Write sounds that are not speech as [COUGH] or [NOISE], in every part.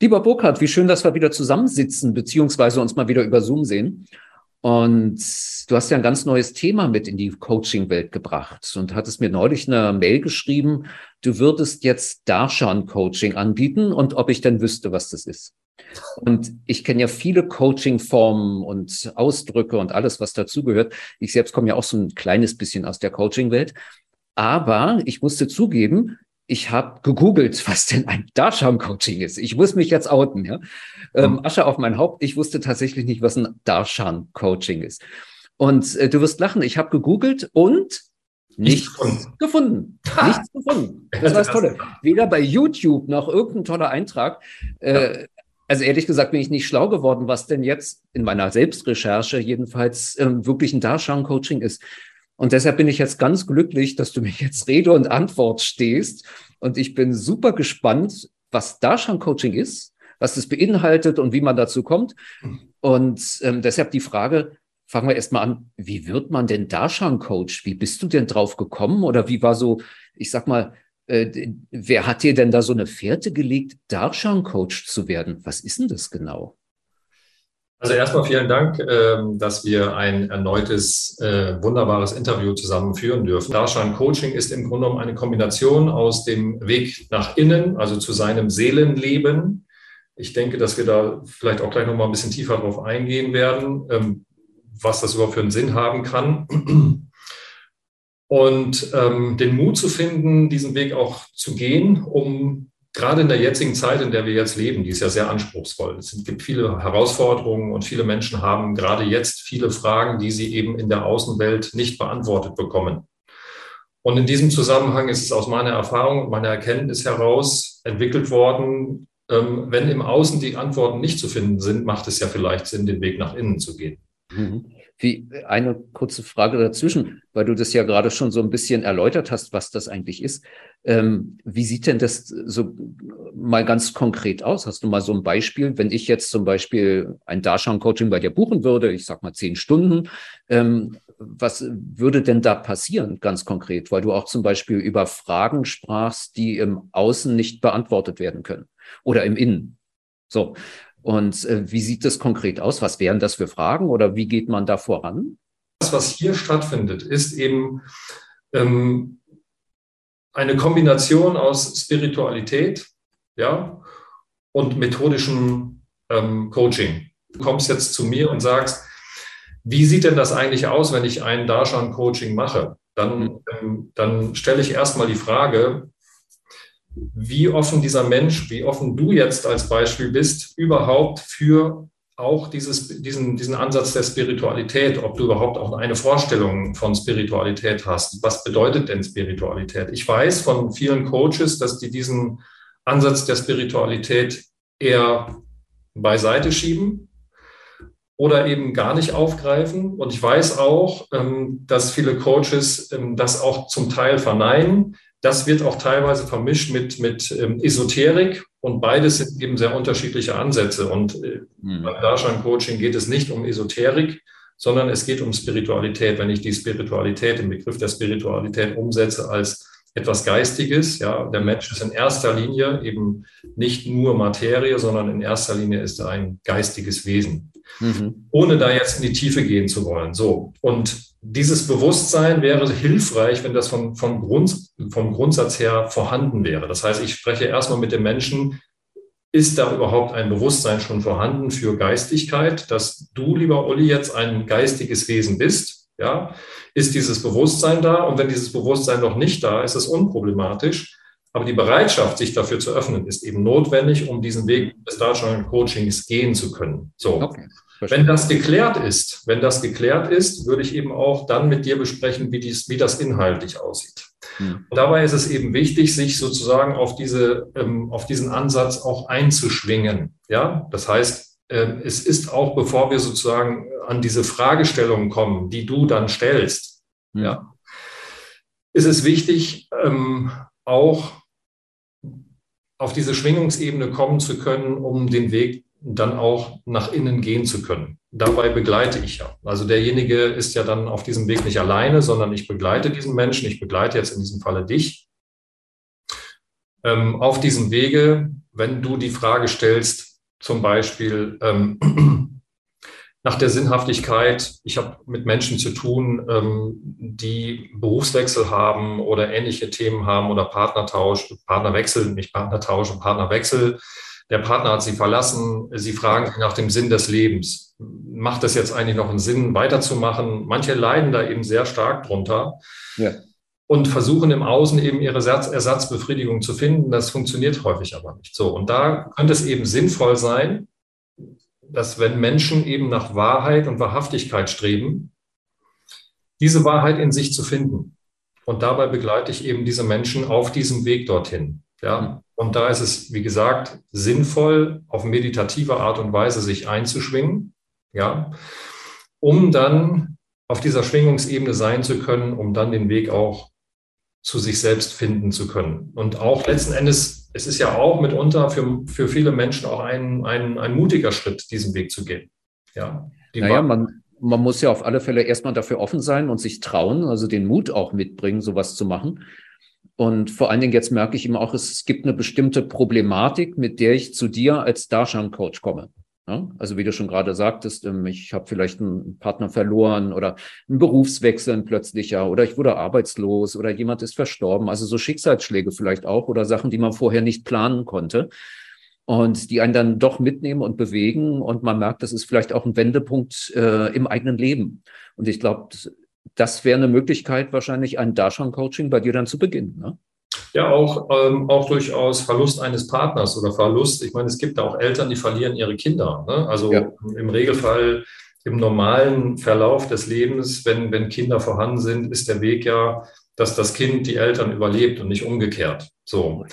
Lieber Burkhard, wie schön, dass wir wieder zusammensitzen, beziehungsweise uns mal wieder über Zoom sehen. Und du hast ja ein ganz neues Thema mit in die Coaching-Welt gebracht und hattest mir neulich eine Mail geschrieben, du würdest jetzt Darshan-Coaching anbieten und ob ich denn wüsste, was das ist. Und ich kenne ja viele Coaching-Formen und Ausdrücke und alles, was dazugehört. Ich selbst komme ja auch so ein kleines bisschen aus der Coaching-Welt. Aber ich musste zugeben, ich habe gegoogelt, [LAUGHS] was denn ein Darshan-Coaching ist. Ich muss mich jetzt outen, ja. Ähm, hm. Asche auf mein Haupt. Ich wusste tatsächlich nicht, was ein Darshan-Coaching ist. Und äh, du wirst lachen, ich habe gegoogelt und nichts gefunden. gefunden. nichts gefunden. Das war das Tolle. Weder bei YouTube noch irgendein toller Eintrag. Äh, also ehrlich gesagt bin ich nicht schlau geworden, was denn jetzt in meiner Selbstrecherche jedenfalls ähm, wirklich ein Darshan-Coaching ist. Und deshalb bin ich jetzt ganz glücklich, dass du mir jetzt Rede und Antwort stehst. Und ich bin super gespannt, was Darshan Coaching ist, was es beinhaltet und wie man dazu kommt. Und ähm, deshalb die Frage, fangen wir erstmal an, wie wird man denn Darshan Coach? Wie bist du denn drauf gekommen? Oder wie war so, ich sag mal, äh, wer hat dir denn da so eine Fährte gelegt, Darshan Coach zu werden? Was ist denn das genau? Also erstmal vielen Dank, ähm, dass wir ein erneutes äh, wunderbares Interview zusammen führen dürfen. Darshan Coaching ist im Grunde genommen eine Kombination aus dem Weg nach innen, also zu seinem Seelenleben. Ich denke, dass wir da vielleicht auch gleich noch mal ein bisschen tiefer drauf eingehen werden, ähm, was das überhaupt für einen Sinn haben kann. Und ähm, den Mut zu finden, diesen Weg auch zu gehen, um gerade in der jetzigen Zeit, in der wir jetzt leben, die ist ja sehr anspruchsvoll. Es gibt viele Herausforderungen und viele Menschen haben gerade jetzt viele Fragen, die sie eben in der Außenwelt nicht beantwortet bekommen. Und in diesem Zusammenhang ist es aus meiner Erfahrung und meiner Erkenntnis heraus entwickelt worden, ähm, wenn im Außen die Antworten nicht zu finden sind, macht es ja vielleicht Sinn, den Weg nach innen zu gehen. Mhm. Wie eine kurze Frage dazwischen, weil du das ja gerade schon so ein bisschen erläutert hast, was das eigentlich ist. Ähm, wie sieht denn das so mal ganz konkret aus? Hast du mal so ein Beispiel? Wenn ich jetzt zum Beispiel ein Darshan-Coaching bei dir buchen würde, ich sag mal zehn Stunden, ähm, was würde denn da passieren, ganz konkret? Weil du auch zum Beispiel über Fragen sprachst, die im Außen nicht beantwortet werden können oder im Innen. So, und äh, wie sieht das konkret aus? Was wären das für Fragen oder wie geht man da voran? Das, was hier stattfindet, ist eben ähm, eine Kombination aus Spiritualität ja, und methodischem ähm, Coaching. Du kommst jetzt zu mir und sagst, wie sieht denn das eigentlich aus, wenn ich ein Darshan-Coaching mache? Dann, mhm. ähm, dann stelle ich erstmal die Frage, wie offen dieser Mensch, wie offen du jetzt als Beispiel bist, überhaupt für auch dieses, diesen, diesen Ansatz der Spiritualität, ob du überhaupt auch eine Vorstellung von Spiritualität hast. Was bedeutet denn Spiritualität? Ich weiß von vielen Coaches, dass die diesen Ansatz der Spiritualität eher beiseite schieben oder eben gar nicht aufgreifen. Und ich weiß auch, ähm, dass viele Coaches ähm, das auch zum Teil verneinen, das wird auch teilweise vermischt mit, mit ähm, Esoterik und beides sind eben sehr unterschiedliche Ansätze. Und äh, mhm. beim Darshan-Coaching geht es nicht um Esoterik, sondern es geht um Spiritualität. Wenn ich die Spiritualität, den Begriff der Spiritualität umsetze als etwas Geistiges, ja, der Mensch ist in erster Linie eben nicht nur Materie, sondern in erster Linie ist er ein geistiges Wesen. Mhm. Ohne da jetzt in die Tiefe gehen zu wollen. So. Und dieses Bewusstsein wäre hilfreich, wenn das vom, vom, Grund, vom Grundsatz her vorhanden wäre. Das heißt, ich spreche erstmal mit dem Menschen, ist da überhaupt ein Bewusstsein schon vorhanden für Geistigkeit, dass du, lieber Uli, jetzt ein geistiges Wesen bist? Ja, ist dieses Bewusstsein da? Und wenn dieses Bewusstsein noch nicht da ist, ist es unproblematisch. Aber die Bereitschaft, sich dafür zu öffnen, ist eben notwendig, um diesen Weg des Darstellung Coachings gehen zu können. So. Okay. Wenn das geklärt ist, wenn das geklärt ist, würde ich eben auch dann mit dir besprechen, wie, dies, wie das inhaltlich aussieht. Mhm. Und dabei ist es eben wichtig, sich sozusagen auf diese, ähm, auf diesen Ansatz auch einzuschwingen. Ja, das heißt, äh, es ist auch, bevor wir sozusagen an diese Fragestellungen kommen, die du dann stellst, mhm. ja, ist es wichtig, ähm, auch auf diese Schwingungsebene kommen zu können, um den Weg dann auch nach innen gehen zu können. Dabei begleite ich ja. Also derjenige ist ja dann auf diesem Weg nicht alleine, sondern ich begleite diesen Menschen. Ich begleite jetzt in diesem Falle dich. Ähm, auf diesem Wege, wenn du die Frage stellst, zum Beispiel, ähm, nach der Sinnhaftigkeit. Ich habe mit Menschen zu tun, ähm, die Berufswechsel haben oder ähnliche Themen haben oder Partnertausch, Partnerwechsel, nicht Partnertausch, Partnerwechsel. Der Partner hat sie verlassen. Sie fragen sich nach dem Sinn des Lebens. Macht es jetzt eigentlich noch einen Sinn, weiterzumachen? Manche leiden da eben sehr stark drunter. Ja. Und versuchen im Außen eben ihre Ersatzbefriedigung zu finden. Das funktioniert häufig aber nicht so. Und da könnte es eben sinnvoll sein, dass wenn Menschen eben nach Wahrheit und Wahrhaftigkeit streben, diese Wahrheit in sich zu finden. Und dabei begleite ich eben diese Menschen auf diesem Weg dorthin. Ja, und da ist es, wie gesagt, sinnvoll, auf meditative Art und Weise sich einzuschwingen, ja, um dann auf dieser Schwingungsebene sein zu können, um dann den Weg auch zu sich selbst finden zu können. Und auch letzten Endes, es ist ja auch mitunter für, für viele Menschen auch ein, ein, ein mutiger Schritt, diesen Weg zu gehen. Ja, naja, man, man muss ja auf alle Fälle erstmal dafür offen sein und sich trauen, also den Mut auch mitbringen, sowas zu machen. Und vor allen Dingen jetzt merke ich immer auch, es gibt eine bestimmte Problematik, mit der ich zu dir als Darshan-Coach komme. Ja, also wie du schon gerade sagtest, ähm, ich habe vielleicht einen Partner verloren oder einen Berufswechsel ein plötzlicher oder ich wurde arbeitslos oder jemand ist verstorben. Also so Schicksalsschläge vielleicht auch oder Sachen, die man vorher nicht planen konnte und die einen dann doch mitnehmen und bewegen und man merkt, das ist vielleicht auch ein Wendepunkt äh, im eigenen Leben. Und ich glaube, das wäre eine Möglichkeit, wahrscheinlich ein Darshan-Coaching bei dir dann zu beginnen. Ne? Ja, auch, ähm, auch durchaus Verlust eines Partners oder Verlust. Ich meine, es gibt auch Eltern, die verlieren ihre Kinder. Ne? Also ja. im Regelfall im normalen Verlauf des Lebens, wenn, wenn Kinder vorhanden sind, ist der Weg ja, dass das Kind die Eltern überlebt und nicht umgekehrt. So,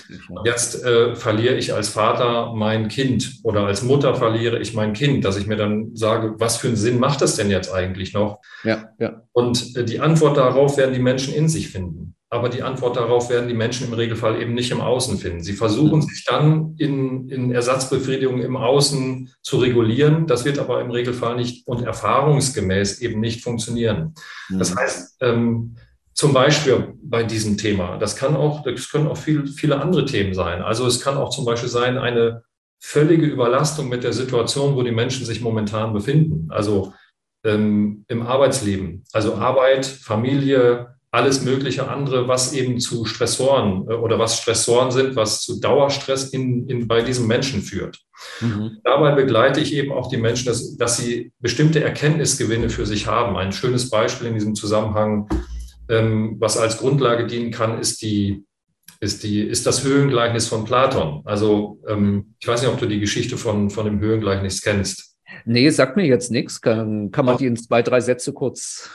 jetzt äh, verliere ich als Vater mein Kind oder als Mutter verliere ich mein Kind, dass ich mir dann sage, was für einen Sinn macht das denn jetzt eigentlich noch? Ja, ja. Und äh, die Antwort darauf werden die Menschen in sich finden aber die Antwort darauf werden die Menschen im Regelfall eben nicht im Außen finden. Sie versuchen mhm. sich dann in, in Ersatzbefriedigung im Außen zu regulieren. Das wird aber im Regelfall nicht und erfahrungsgemäß eben nicht funktionieren. Mhm. Das heißt, ähm, zum Beispiel bei diesem Thema, das kann auch, das können auch viel, viele andere Themen sein. Also es kann auch zum Beispiel sein, eine völlige Überlastung mit der Situation, wo die Menschen sich momentan befinden. Also ähm, im Arbeitsleben, also Arbeit, Familie, alles mögliche andere, was eben zu Stressoren äh, oder was Stressoren sind, was zu Dauerstress in, in, bei diesen Menschen führt. Mhm. Dabei begleite ich eben auch die Menschen, dass, dass sie bestimmte Erkenntnisgewinne für sich haben. Ein schönes Beispiel in diesem Zusammenhang, ähm, was als Grundlage dienen kann, ist die ist, die, ist das Höhengleichnis von Platon. Also ähm, ich weiß nicht, ob du die Geschichte von, von dem Höhengleichnis kennst. Nee, sagt mir jetzt nichts. Kann, kann man die in zwei, drei Sätze kurz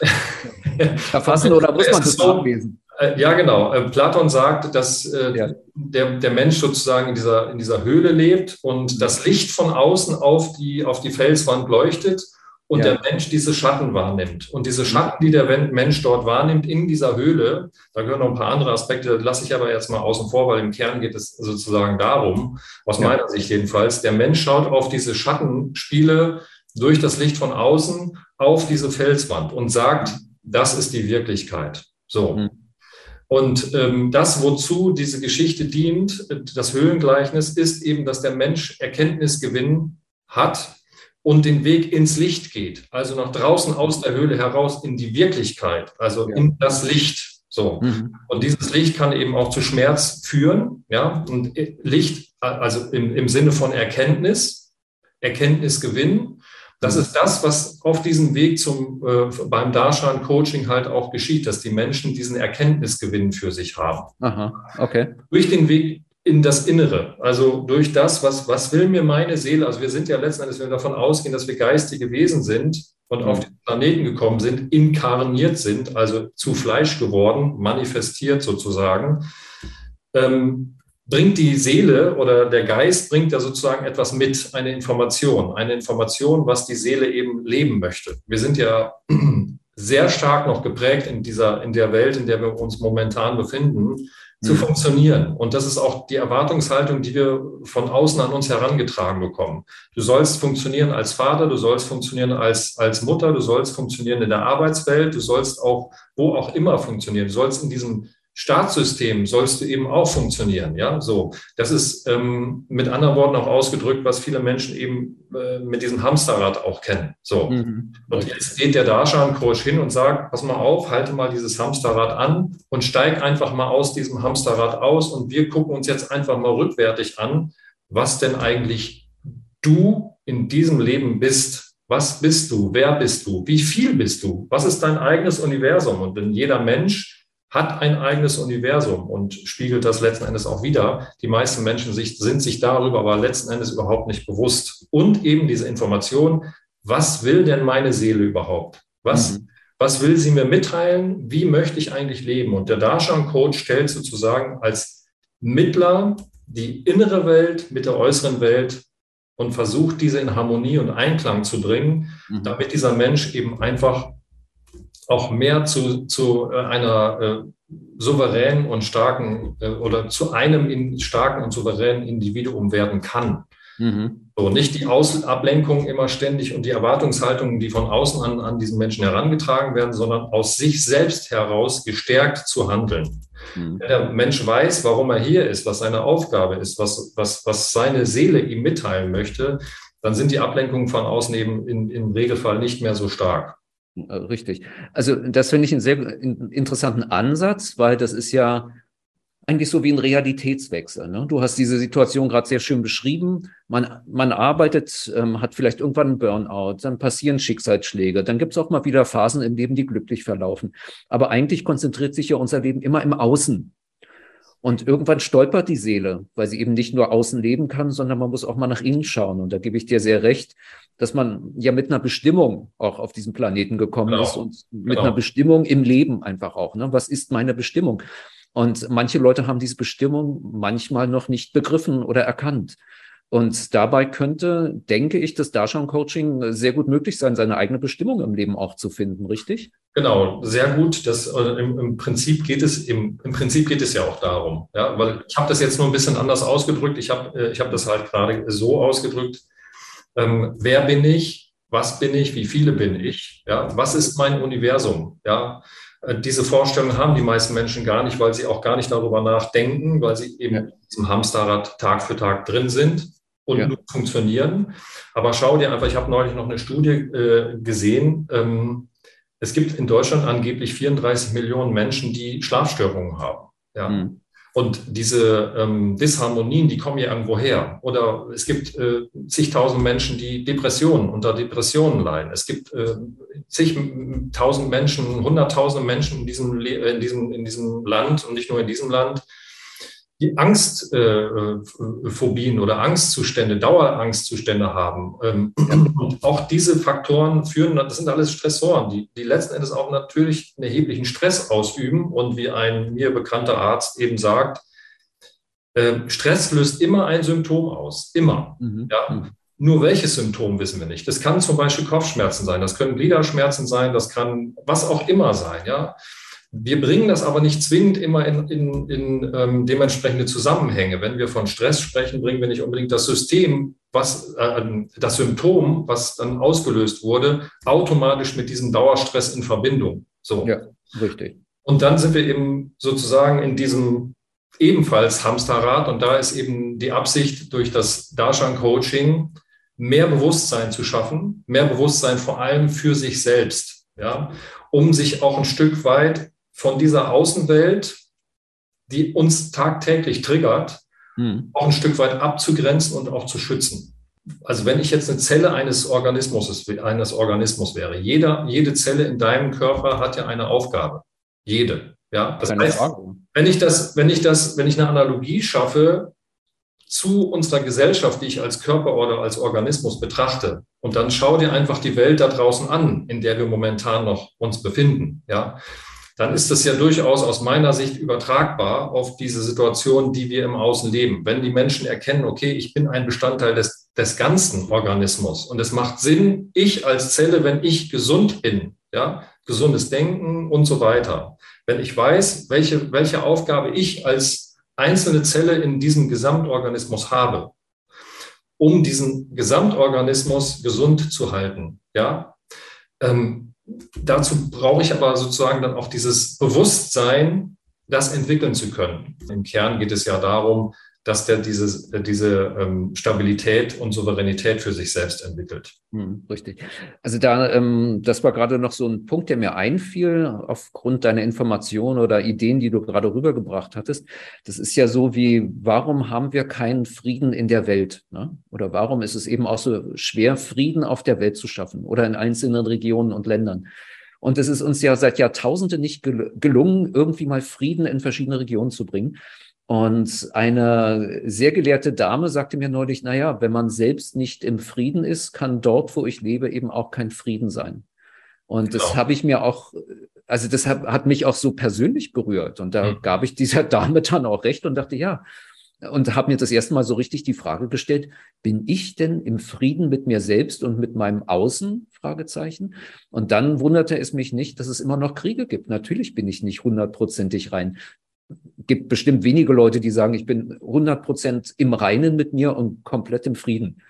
[LAUGHS] verfassen oder muss man das so lesen? Äh, ja, genau. Äh, Platon sagt, dass äh, ja. der, der Mensch sozusagen in dieser, in dieser Höhle lebt und das Licht von außen auf die, auf die Felswand leuchtet und ja. der Mensch diese Schatten wahrnimmt. Und diese Schatten, die der Mensch dort wahrnimmt in dieser Höhle, da gehören noch ein paar andere Aspekte, lasse ich aber jetzt mal außen vor, weil im Kern geht es sozusagen darum, aus ja. meiner Sicht jedenfalls, der Mensch schaut auf diese Schattenspiele durch das Licht von außen auf diese Felswand und sagt, das ist die Wirklichkeit. So. Mhm. Und ähm, das, wozu diese Geschichte dient, das Höhlengleichnis, ist eben, dass der Mensch Erkenntnisgewinn hat und den Weg ins Licht geht, also nach draußen aus der Höhle heraus in die Wirklichkeit, also ja. in das Licht. So. Mhm. Und dieses Licht kann eben auch zu Schmerz führen, ja, und Licht, also im, im Sinne von Erkenntnis, Erkenntnisgewinn. Das ist das, was auf diesem Weg zum, äh, beim Darshan-Coaching halt auch geschieht, dass die Menschen diesen Erkenntnisgewinn für sich haben. Aha, okay. Durch den Weg in das Innere. Also durch das, was, was will mir meine Seele, also wir sind ja letzten Endes, wenn wir davon ausgehen, dass wir geistige Wesen sind, und auf den Planeten gekommen sind, inkarniert sind, also zu Fleisch geworden, manifestiert sozusagen, ähm, bringt die Seele oder der Geist bringt ja sozusagen etwas mit, eine Information, eine Information, was die Seele eben leben möchte. Wir sind ja [CLEARS THROAT] sehr stark noch geprägt in dieser, in der Welt, in der wir uns momentan befinden, zu mhm. funktionieren. Und das ist auch die Erwartungshaltung, die wir von außen an uns herangetragen bekommen. Du sollst funktionieren als Vater, du sollst funktionieren als, als Mutter, du sollst funktionieren in der Arbeitswelt, du sollst auch wo auch immer funktionieren. Du sollst in diesem Staatssystem sollst du eben auch funktionieren. Ja, so. Das ist ähm, mit anderen Worten auch ausgedrückt, was viele Menschen eben äh, mit diesem Hamsterrad auch kennen. So. Mhm. Und jetzt geht der Darshan-Coach hin und sagt, pass mal auf, halte mal dieses Hamsterrad an und steig einfach mal aus diesem Hamsterrad aus und wir gucken uns jetzt einfach mal rückwärtig an, was denn eigentlich du in diesem Leben bist. Was bist du? Wer bist du? Wie viel bist du? Was ist dein eigenes Universum? Und denn jeder Mensch hat ein eigenes Universum und spiegelt das letzten Endes auch wieder. Die meisten Menschen sich, sind sich darüber aber letzten Endes überhaupt nicht bewusst. Und eben diese Information, was will denn meine Seele überhaupt? Was, mhm. was will sie mir mitteilen? Wie möchte ich eigentlich leben? Und der Darshan-Coach stellt sozusagen als Mittler die innere Welt mit der äußeren Welt und versucht, diese in Harmonie und Einklang zu bringen, mhm. damit dieser Mensch eben einfach auch mehr zu, zu äh, einer äh, souveränen und starken äh, oder zu einem in, starken und souveränen Individuum werden kann. Mhm. So, nicht die Aus Ablenkung immer ständig und die Erwartungshaltungen, die von außen an, an diesen Menschen herangetragen werden, sondern aus sich selbst heraus gestärkt zu handeln. Mhm. Wenn der Mensch weiß, warum er hier ist, was seine Aufgabe ist, was, was, was seine Seele ihm mitteilen möchte, dann sind die Ablenkungen von außen eben in, im Regelfall nicht mehr so stark. Äh, richtig. Also das finde ich einen sehr interessanten Ansatz, weil das ist ja eigentlich so wie ein Realitätswechsel. Ne? Du hast diese Situation gerade sehr schön beschrieben. Man, man arbeitet, ähm, hat vielleicht irgendwann einen Burnout, dann passieren Schicksalsschläge, dann gibt es auch mal wieder Phasen im Leben, die glücklich verlaufen. Aber eigentlich konzentriert sich ja unser Leben immer im Außen. Und irgendwann stolpert die Seele, weil sie eben nicht nur außen leben kann, sondern man muss auch mal nach innen schauen. Und da gebe ich dir sehr recht dass man ja mit einer Bestimmung auch auf diesen Planeten gekommen genau. ist und mit genau. einer Bestimmung im Leben einfach auch. Ne? Was ist meine Bestimmung? Und manche Leute haben diese Bestimmung manchmal noch nicht begriffen oder erkannt. Und dabei könnte, denke ich, das Darshan-Coaching sehr gut möglich sein, seine eigene Bestimmung im Leben auch zu finden, richtig? Genau, sehr gut. Das, äh, im, im, Prinzip geht es im, im Prinzip geht es ja auch darum, ja, weil ich habe das jetzt nur ein bisschen anders ausgedrückt. Ich habe äh, ich habe das halt gerade so ausgedrückt, ähm, wer bin ich, was bin ich, wie viele bin ich, ja, was ist mein Universum, ja. Äh, diese Vorstellung haben die meisten Menschen gar nicht, weil sie auch gar nicht darüber nachdenken, weil sie eben ja. in diesem Hamsterrad Tag für Tag drin sind und ja. nur funktionieren. Aber schau dir einfach, ich habe neulich noch eine Studie äh, gesehen. Ähm, es gibt in Deutschland angeblich 34 Millionen Menschen, die Schlafstörungen haben. Ja. Mhm. Und diese ähm, Disharmonien, die kommen ja irgendwo her. Oder es gibt äh, zigtausend Menschen, die Depressionen, unter Depressionen leiden. Es gibt äh, zigtausend Menschen, hunderttausende Menschen in diesem, in, diesem, in diesem Land und nicht nur in diesem Land, die Angstphobien äh, oder Angstzustände, Dauerangstzustände haben. Ähm, und auch diese Faktoren führen, das sind alles Stressoren, die, die letzten Endes auch natürlich einen erheblichen Stress ausüben. Und wie ein mir bekannter Arzt eben sagt, äh, Stress löst immer ein Symptom aus, immer. Mhm. Ja? Mhm. Nur welches Symptom wissen wir nicht. Das kann zum Beispiel Kopfschmerzen sein, das können Gliederschmerzen sein, das kann was auch immer sein. Ja? Wir bringen das aber nicht zwingend immer in, in, in ähm, dementsprechende Zusammenhänge. Wenn wir von Stress sprechen, bringen wir nicht unbedingt das System, was äh, das Symptom, was dann ausgelöst wurde, automatisch mit diesem Dauerstress in Verbindung. So. Ja, richtig. Und dann sind wir eben sozusagen in diesem ebenfalls Hamsterrad und da ist eben die Absicht durch das Darshan Coaching mehr Bewusstsein zu schaffen, mehr Bewusstsein vor allem für sich selbst, ja, um sich auch ein Stück weit von dieser Außenwelt, die uns tagtäglich triggert, hm. auch ein Stück weit abzugrenzen und auch zu schützen. Also wenn ich jetzt eine Zelle eines Organismus, eines Organismus wäre, jeder, jede Zelle in deinem Körper hat ja eine Aufgabe. Jede. Ja, das Keine heißt, wenn ich das, wenn ich das, wenn ich eine Analogie schaffe, zu unserer Gesellschaft, die ich als Körper oder als Organismus betrachte, und dann schau dir einfach die Welt da draußen an, in der wir momentan noch uns befinden, ja, dann ist das ja durchaus aus meiner Sicht übertragbar auf diese Situation, die wir im Außen leben. Wenn die Menschen erkennen, okay, ich bin ein Bestandteil des, des ganzen Organismus und es macht Sinn, ich als Zelle, wenn ich gesund bin, ja, gesundes Denken und so weiter. Wenn ich weiß, welche, welche Aufgabe ich als einzelne Zelle in diesem Gesamtorganismus habe, um diesen Gesamtorganismus gesund zu halten, ja, ähm, dazu brauche ich aber sozusagen dann auch dieses Bewusstsein, das entwickeln zu können. Im Kern geht es ja darum, dass der diese, diese ähm, Stabilität und Souveränität für sich selbst entwickelt. Hm, richtig. Also da, ähm, das war gerade noch so ein Punkt, der mir einfiel, aufgrund deiner Informationen oder Ideen, die du gerade rübergebracht hattest. Das ist ja so wie, warum haben wir keinen Frieden in der Welt? Ne? Oder warum ist es eben auch so schwer, Frieden auf der Welt zu schaffen oder in einzelnen Regionen und Ländern? Und es ist uns ja seit Jahrtausenden nicht gelungen, irgendwie mal Frieden in verschiedene Regionen zu bringen. Und eine sehr gelehrte Dame sagte mir neulich, na ja, wenn man selbst nicht im Frieden ist, kann dort, wo ich lebe, eben auch kein Frieden sein. Und genau. das habe ich mir auch, also das hat, hat mich auch so persönlich berührt. Und da mhm. gab ich dieser [LAUGHS] Dame dann auch recht und dachte, ja, und habe mir das erste Mal so richtig die Frage gestellt, bin ich denn im Frieden mit mir selbst und mit meinem Außen? Fragezeichen. Und dann wunderte es mich nicht, dass es immer noch Kriege gibt. Natürlich bin ich nicht hundertprozentig rein gibt bestimmt wenige Leute, die sagen, ich bin 100 Prozent im Reinen mit mir und komplett im Frieden.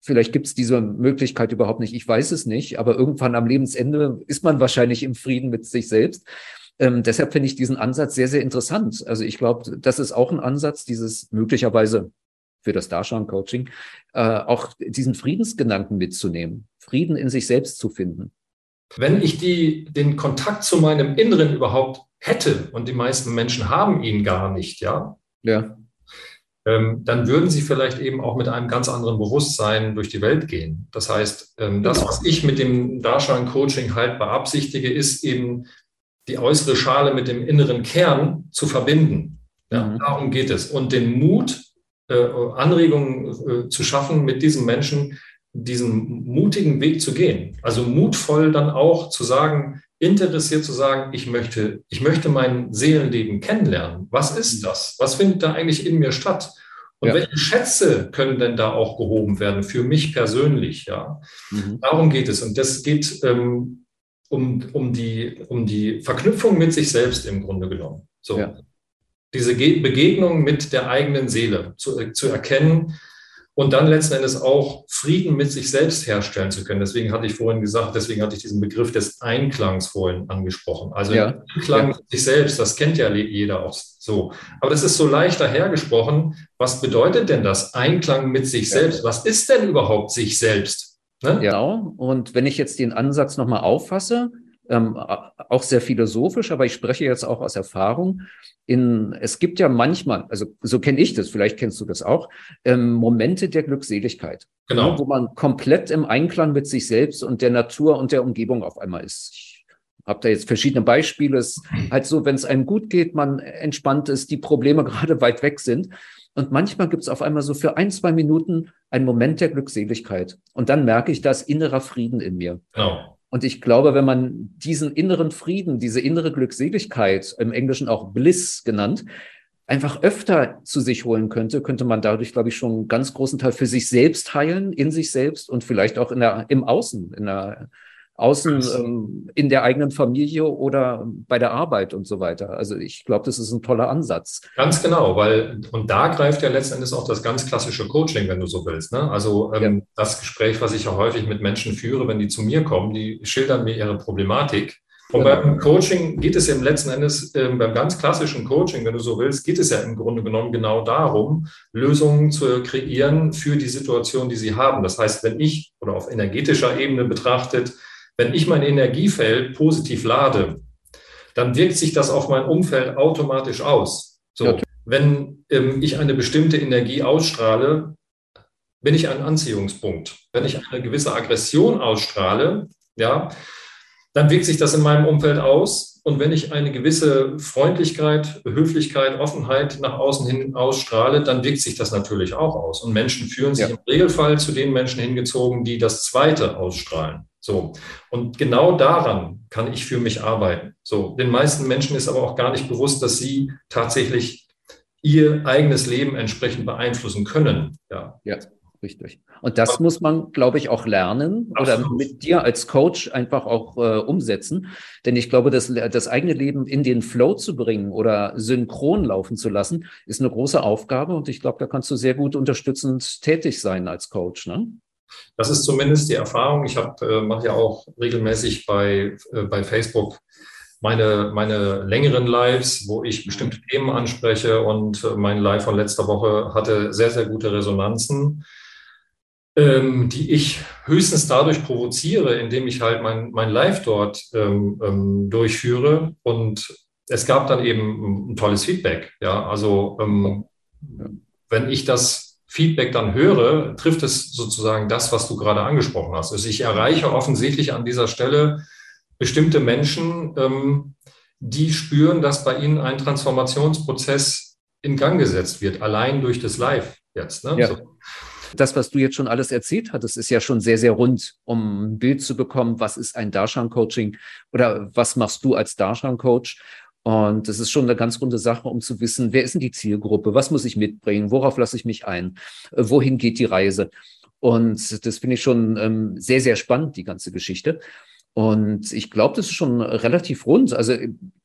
Vielleicht gibt es diese Möglichkeit überhaupt nicht. Ich weiß es nicht, aber irgendwann am Lebensende ist man wahrscheinlich im Frieden mit sich selbst. Ähm, deshalb finde ich diesen Ansatz sehr, sehr interessant. Also ich glaube, das ist auch ein Ansatz, dieses möglicherweise für das Darshan-Coaching, äh, auch diesen Friedensgedanken mitzunehmen, Frieden in sich selbst zu finden. Wenn ich die, den Kontakt zu meinem Inneren überhaupt hätte, und die meisten Menschen haben ihn gar nicht, ja, ja. Ähm, dann würden sie vielleicht eben auch mit einem ganz anderen Bewusstsein durch die Welt gehen. Das heißt, ähm, das, genau. was ich mit dem Darshan-Coaching halt beabsichtige, ist eben die äußere Schale mit dem inneren Kern zu verbinden. Ja, mhm. Darum geht es. Und den Mut, äh, Anregungen äh, zu schaffen, mit diesen Menschen diesen mutigen Weg zu gehen. Also mutvoll dann auch zu sagen, interessiert zu sagen, ich möchte, ich möchte mein Seelenleben kennenlernen. Was ist mhm. das? Was findet da eigentlich in mir statt? Und ja. welche Schätze können denn da auch gehoben werden für mich persönlich? Ja, mhm. darum geht es. Und das geht ähm, um, um, die, um die Verknüpfung mit sich selbst im Grunde genommen. So. Ja. Diese Begegnung mit der eigenen Seele zu, zu erkennen, und dann letzten Endes auch Frieden mit sich selbst herstellen zu können. Deswegen hatte ich vorhin gesagt, deswegen hatte ich diesen Begriff des Einklangs vorhin angesprochen. Also ja. Einklang ja. mit sich selbst, das kennt ja jeder auch so. Aber das ist so leicht dahergesprochen. Was bedeutet denn das Einklang mit sich ja. selbst? Was ist denn überhaupt sich selbst? Ne? Genau. Und wenn ich jetzt den Ansatz nochmal auffasse, ähm, auch sehr philosophisch, aber ich spreche jetzt auch aus Erfahrung. In, es gibt ja manchmal, also so kenne ich das, vielleicht kennst du das auch, ähm, Momente der Glückseligkeit, genau. Ne, wo man komplett im Einklang mit sich selbst und der Natur und der Umgebung auf einmal ist. Ich habe da jetzt verschiedene Beispiele. Es ist halt so, wenn es einem gut geht, man entspannt ist, die Probleme [LAUGHS] gerade weit weg sind. Und manchmal gibt es auf einmal so für ein, zwei Minuten einen Moment der Glückseligkeit. Und dann merke ich, da ist innerer Frieden in mir. Genau. Und ich glaube, wenn man diesen inneren Frieden, diese innere Glückseligkeit, im Englischen auch Bliss genannt, einfach öfter zu sich holen könnte, könnte man dadurch, glaube ich, schon einen ganz großen Teil für sich selbst heilen, in sich selbst und vielleicht auch in der, im Außen, in der außen ähm, in der eigenen Familie oder bei der Arbeit und so weiter. Also ich glaube, das ist ein toller Ansatz. Ganz genau, weil und da greift ja letztendlich auch das ganz klassische Coaching, wenn du so willst. Ne? Also ähm, ja. das Gespräch, was ich ja häufig mit Menschen führe, wenn die zu mir kommen, die schildern mir ihre Problematik. Und genau. beim Coaching geht es im letzten Endes, äh, beim ganz klassischen Coaching, wenn du so willst, geht es ja im Grunde genommen genau darum, Lösungen zu kreieren für die Situation, die sie haben. Das heißt, wenn ich oder auf energetischer Ebene betrachtet, wenn ich mein Energiefeld positiv lade, dann wirkt sich das auf mein Umfeld automatisch aus. So, ja. wenn ähm, ich eine bestimmte Energie ausstrahle, bin ich ein Anziehungspunkt. Wenn ich eine gewisse Aggression ausstrahle, ja, dann wirkt sich das in meinem Umfeld aus. Und wenn ich eine gewisse Freundlichkeit, Höflichkeit, Offenheit nach außen hin ausstrahle, dann wirkt sich das natürlich auch aus. Und Menschen fühlen sich ja. im Regelfall zu den Menschen hingezogen, die das Zweite ausstrahlen. So. Und genau daran kann ich für mich arbeiten. So. Den meisten Menschen ist aber auch gar nicht bewusst, dass sie tatsächlich ihr eigenes Leben entsprechend beeinflussen können. Ja. ja. Richtig. Und das muss man, glaube ich, auch lernen Absolut. oder mit dir als Coach einfach auch äh, umsetzen. Denn ich glaube, das, das eigene Leben in den Flow zu bringen oder synchron laufen zu lassen, ist eine große Aufgabe. Und ich glaube, da kannst du sehr gut unterstützend tätig sein als Coach. Ne? Das ist zumindest die Erfahrung. Ich äh, mache ja auch regelmäßig bei, äh, bei Facebook meine, meine längeren Lives, wo ich bestimmte Themen anspreche und äh, mein Live von letzter Woche hatte sehr, sehr gute Resonanzen, ähm, die ich höchstens dadurch provoziere, indem ich halt mein, mein Live dort ähm, ähm, durchführe und es gab dann eben ein tolles Feedback. Ja, also ähm, wenn ich das Feedback dann höre, trifft es sozusagen das, was du gerade angesprochen hast. Also ich erreiche offensichtlich an dieser Stelle bestimmte Menschen, ähm, die spüren, dass bei ihnen ein Transformationsprozess in Gang gesetzt wird, allein durch das Live jetzt. Ne? Ja. So. Das, was du jetzt schon alles erzählt hattest, ist ja schon sehr, sehr rund, um ein Bild zu bekommen, was ist ein Darshan-Coaching oder was machst du als Darshan-Coach? Und das ist schon eine ganz runde Sache, um zu wissen, wer ist denn die Zielgruppe? Was muss ich mitbringen? Worauf lasse ich mich ein? Äh, wohin geht die Reise? Und das finde ich schon ähm, sehr, sehr spannend, die ganze Geschichte. Und ich glaube, das ist schon relativ rund. Also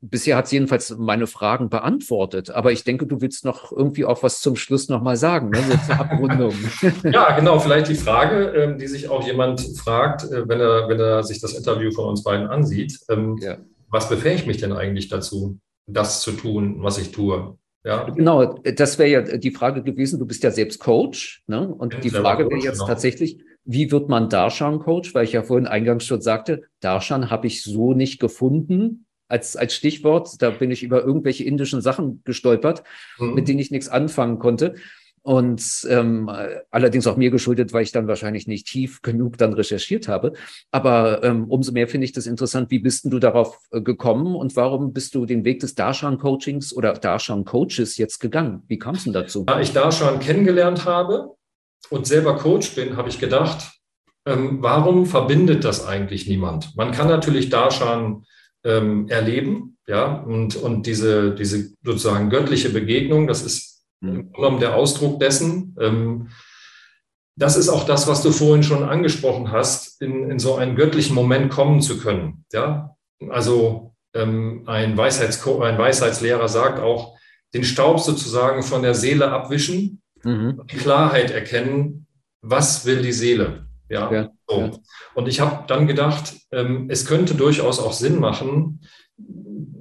bisher hat es jedenfalls meine Fragen beantwortet. Aber ich denke, du willst noch irgendwie auch was zum Schluss nochmal sagen, ne? so zur Abrundung. [LAUGHS] [LAUGHS] ja, genau. Vielleicht die Frage, ähm, die sich auch jemand fragt, äh, wenn, er, wenn er sich das Interview von uns beiden ansieht. Ähm, ja. Was befähigt mich denn eigentlich dazu, das zu tun, was ich tue? Ja. Genau, das wäre ja die Frage gewesen. Du bist ja selbst Coach. Ne? Und die Frage wäre jetzt genau. tatsächlich, wie wird man Darshan-Coach? Weil ich ja vorhin eingangs schon sagte, Darshan habe ich so nicht gefunden als, als Stichwort. Da bin ich über irgendwelche indischen Sachen gestolpert, mhm. mit denen ich nichts anfangen konnte. Und ähm, allerdings auch mir geschuldet, weil ich dann wahrscheinlich nicht tief genug dann recherchiert habe. Aber ähm, umso mehr finde ich das interessant. Wie bist denn du darauf äh, gekommen und warum bist du den Weg des Darshan-Coachings oder Darshan-Coaches jetzt gegangen? Wie kam es denn dazu? Da ich Darshan kennengelernt habe, und selber Coach bin, habe ich gedacht, ähm, warum verbindet das eigentlich niemand? Man kann natürlich Darshan ähm, erleben, ja, und, und diese, diese sozusagen göttliche Begegnung, das ist. Im Grunde der Ausdruck dessen. Ähm, das ist auch das, was du vorhin schon angesprochen hast, in, in so einen göttlichen Moment kommen zu können. Ja, also ähm, ein, Weisheits ein Weisheitslehrer sagt auch, den Staub sozusagen von der Seele abwischen mhm. Klarheit erkennen, was will die Seele. Ja, ja, so. Und ich habe dann gedacht, ähm, es könnte durchaus auch Sinn machen,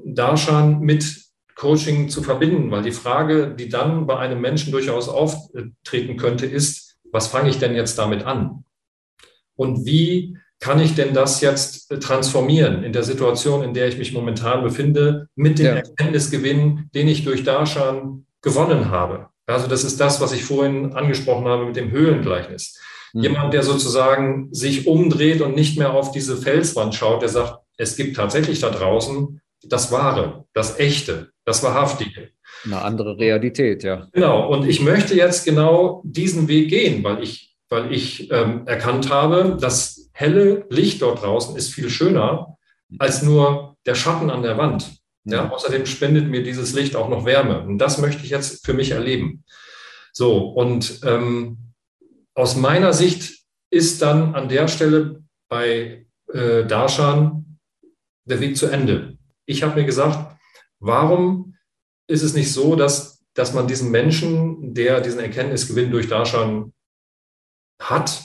Darshan mit Coaching zu verbinden, weil die Frage, die dann bei einem Menschen durchaus auftreten könnte, ist, was fange ich denn jetzt damit an? Und wie kann ich denn das jetzt transformieren in der Situation, in der ich mich momentan befinde, mit dem ja. Erkenntnisgewinn, den ich durch Darshan gewonnen habe? Also das ist das, was ich vorhin angesprochen habe mit dem Höhlengleichnis. Mhm. Jemand, der sozusagen sich umdreht und nicht mehr auf diese Felswand schaut, der sagt, es gibt tatsächlich da draußen das Wahre, das Echte, das Wahrhaftige. Eine andere Realität, ja. Genau. Und ich möchte jetzt genau diesen Weg gehen, weil ich, weil ich ähm, erkannt habe, das helle Licht dort draußen ist viel schöner als nur der Schatten an der Wand. Ja, außerdem spendet mir dieses Licht auch noch Wärme. Und das möchte ich jetzt für mich erleben. So, und ähm, aus meiner Sicht ist dann an der Stelle bei äh, Darshan der Weg zu Ende. Ich habe mir gesagt, warum ist es nicht so, dass, dass man diesen Menschen, der diesen Erkenntnisgewinn durch Darshan hat,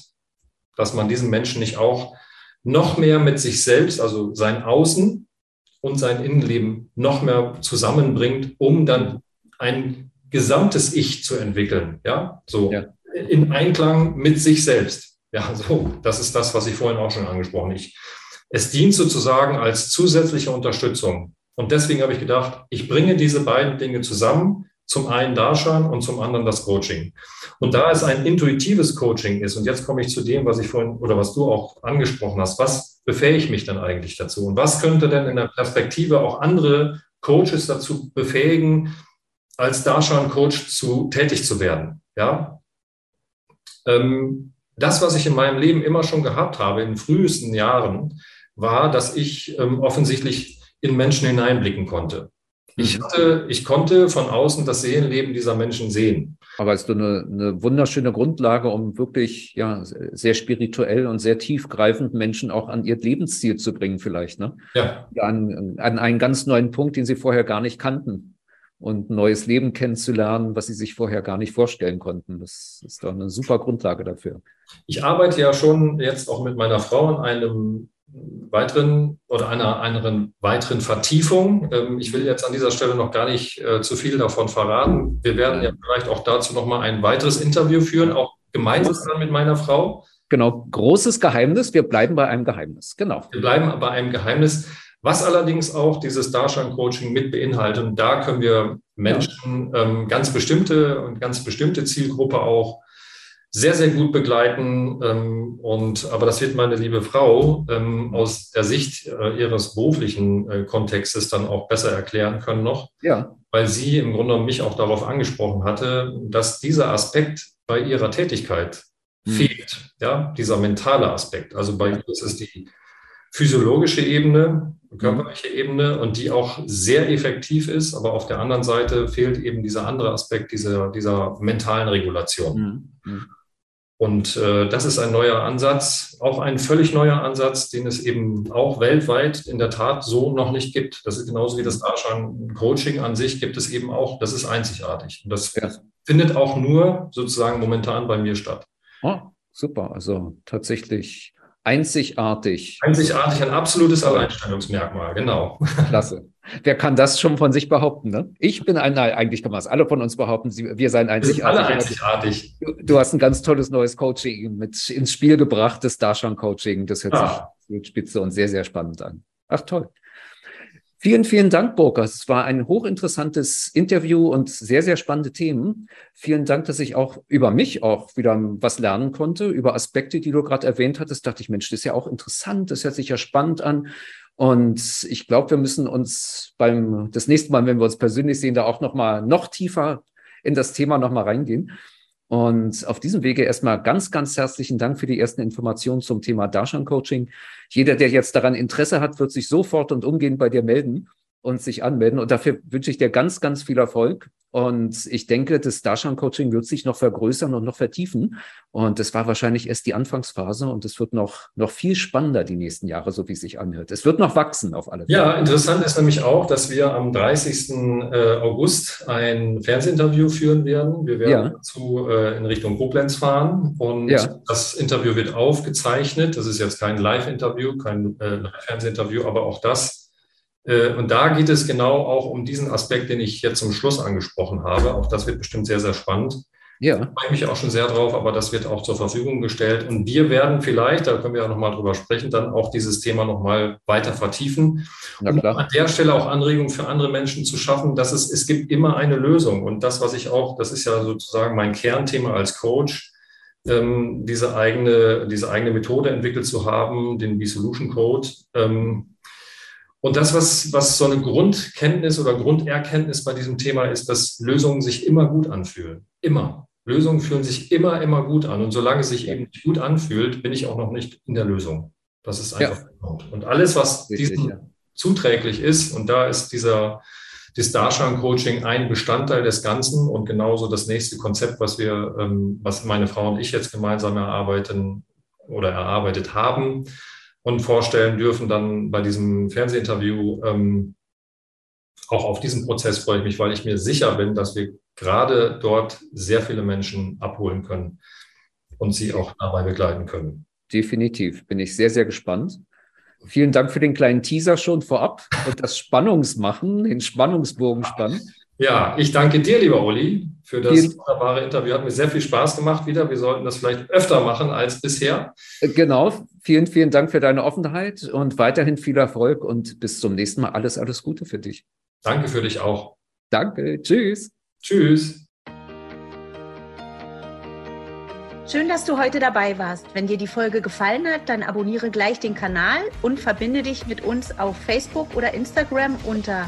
dass man diesen Menschen nicht auch noch mehr mit sich selbst, also sein Außen, und sein Innenleben noch mehr zusammenbringt, um dann ein gesamtes Ich zu entwickeln. Ja, so ja. in Einklang mit sich selbst. Ja, so, das ist das, was ich vorhin auch schon angesprochen habe. Es dient sozusagen als zusätzliche Unterstützung. Und deswegen habe ich gedacht, ich bringe diese beiden Dinge zusammen, zum einen Darshan und zum anderen das Coaching. Und da es ein intuitives Coaching ist, und jetzt komme ich zu dem, was ich vorhin oder was du auch angesprochen hast, was befähigt mich dann eigentlich dazu? Und was könnte denn in der Perspektive auch andere Coaches dazu befähigen, als Darshan-Coach zu tätig zu werden? Ja. Ähm, das, was ich in meinem Leben immer schon gehabt habe, in frühesten Jahren, war, dass ich ähm, offensichtlich in Menschen hineinblicken konnte. Ich, mhm. hatte, ich konnte von außen das Seelenleben dieser Menschen sehen. Aber es ist eine, eine wunderschöne Grundlage, um wirklich ja, sehr spirituell und sehr tiefgreifend Menschen auch an ihr Lebensziel zu bringen, vielleicht. Ne? Ja. An, an einen ganz neuen Punkt, den sie vorher gar nicht kannten. Und neues Leben kennenzulernen, was sie sich vorher gar nicht vorstellen konnten. Das ist doch eine super Grundlage dafür. Ich arbeite ja schon jetzt auch mit meiner Frau an einem weiteren oder einer, einer weiteren Vertiefung. Ähm, ich will jetzt an dieser Stelle noch gar nicht äh, zu viel davon verraten. Wir werden ja vielleicht auch dazu noch mal ein weiteres Interview führen, auch gemeinsam mit meiner Frau. Genau, großes Geheimnis. Wir bleiben bei einem Geheimnis. Genau. Wir bleiben bei einem Geheimnis, was allerdings auch dieses Darshan-Coaching mit beinhaltet. Und da können wir Menschen ähm, ganz bestimmte und ganz bestimmte Zielgruppe auch sehr, sehr gut begleiten. Ähm, und, aber das wird meine liebe Frau ähm, aus der Sicht äh, ihres beruflichen äh, Kontextes dann auch besser erklären können noch. Ja. Weil sie im Grunde mich auch darauf angesprochen hatte, dass dieser Aspekt bei ihrer Tätigkeit hm. fehlt. Ja, dieser mentale Aspekt. Also bei ihr ist es die physiologische Ebene, körperliche Ebene und die auch sehr effektiv ist, aber auf der anderen Seite fehlt eben dieser andere Aspekt dieser, dieser mentalen Regulation. Mhm. Und äh, das ist ein neuer Ansatz, auch ein völlig neuer Ansatz, den es eben auch weltweit in der Tat so noch nicht gibt. Das ist genauso wie das Darshan Coaching an sich gibt es eben auch. Das ist einzigartig. Und das ja. findet auch nur sozusagen momentan bei mir statt. Oh, super. Also tatsächlich einzigartig. Einzigartig, ein absolutes Alleinstellungsmerkmal, genau. Klasse. Wer kann das schon von sich behaupten? Ne? Ich bin ein, eigentlich kann man es alle von uns behaupten, wir seien einzigartig. Alle einzigartig. Du, du, hast ein ganz tolles neues Coaching mit ins Spiel gebracht, das Darshan-Coaching. Das hört ah. sich spitze und sehr, sehr spannend an. Ach toll. Vielen, vielen Dank, Burkhard. Es war ein hochinteressantes Interview und sehr, sehr spannende Themen. Vielen Dank, dass ich auch über mich auch wieder was lernen konnte, über Aspekte, die du gerade erwähnt hattest. Dachte ich, Mensch, das ist ja auch interessant, das hört sich ja spannend an. Und ich glaube, wir müssen uns beim das nächste Mal, wenn wir uns persönlich sehen, da auch noch mal noch tiefer in das Thema noch mal reingehen. Und auf diesem Wege erstmal ganz, ganz herzlichen Dank für die ersten Informationen zum Thema Darshan Coaching. Jeder, der jetzt daran Interesse hat, wird sich sofort und umgehend bei dir melden und sich anmelden. Und dafür wünsche ich dir ganz, ganz viel Erfolg. Und ich denke, das Darshan-Coaching wird sich noch vergrößern und noch vertiefen. Und das war wahrscheinlich erst die Anfangsphase und es wird noch, noch viel spannender die nächsten Jahre, so wie es sich anhört. Es wird noch wachsen auf alle Fälle. Ja, interessant ist nämlich auch, dass wir am 30. Äh, August ein Fernsehinterview führen werden. Wir werden ja. dazu äh, in Richtung Koblenz fahren und ja. das Interview wird aufgezeichnet. Das ist jetzt kein Live-Interview, kein äh, Fernsehinterview, aber auch das und da geht es genau auch um diesen Aspekt, den ich jetzt zum Schluss angesprochen habe. Auch das wird bestimmt sehr, sehr spannend. Ja. Da freue mich auch schon sehr drauf, aber das wird auch zur Verfügung gestellt. Und wir werden vielleicht, da können wir ja nochmal drüber sprechen, dann auch dieses Thema nochmal weiter vertiefen. Um an der Stelle auch Anregungen für andere Menschen zu schaffen, dass es, es gibt immer eine Lösung. Und das, was ich auch, das ist ja sozusagen mein Kernthema als Coach, ähm, diese eigene, diese eigene Methode entwickelt zu haben, den B-Solution Code. Ähm, und das, was, was so eine Grundkenntnis oder Grunderkenntnis bei diesem Thema ist, dass Lösungen sich immer gut anfühlen. Immer. Lösungen fühlen sich immer, immer gut an. Und solange es sich eben nicht gut anfühlt, bin ich auch noch nicht in der Lösung. Das ist einfach ja. Und alles, was diesem ja. zuträglich ist, und da ist dieser, das Darshan-Coaching ein Bestandteil des Ganzen und genauso das nächste Konzept, was wir, ähm, was meine Frau und ich jetzt gemeinsam erarbeiten oder erarbeitet haben, und vorstellen dürfen dann bei diesem Fernsehinterview. Ähm, auch auf diesen Prozess freue ich mich, weil ich mir sicher bin, dass wir gerade dort sehr viele Menschen abholen können und sie auch dabei begleiten können. Definitiv, bin ich sehr, sehr gespannt. Vielen Dank für den kleinen Teaser schon vorab und das Spannungsmachen, den Spannungsbogen spannen. Ja, ich danke dir, lieber Uli, für das Vielen wunderbare Interview. Hat mir sehr viel Spaß gemacht wieder. Wir sollten das vielleicht öfter machen als bisher. Genau. Vielen, vielen Dank für deine Offenheit und weiterhin viel Erfolg und bis zum nächsten Mal. Alles, alles Gute für dich. Danke für dich auch. Danke. Tschüss. Tschüss. Schön, dass du heute dabei warst. Wenn dir die Folge gefallen hat, dann abonniere gleich den Kanal und verbinde dich mit uns auf Facebook oder Instagram unter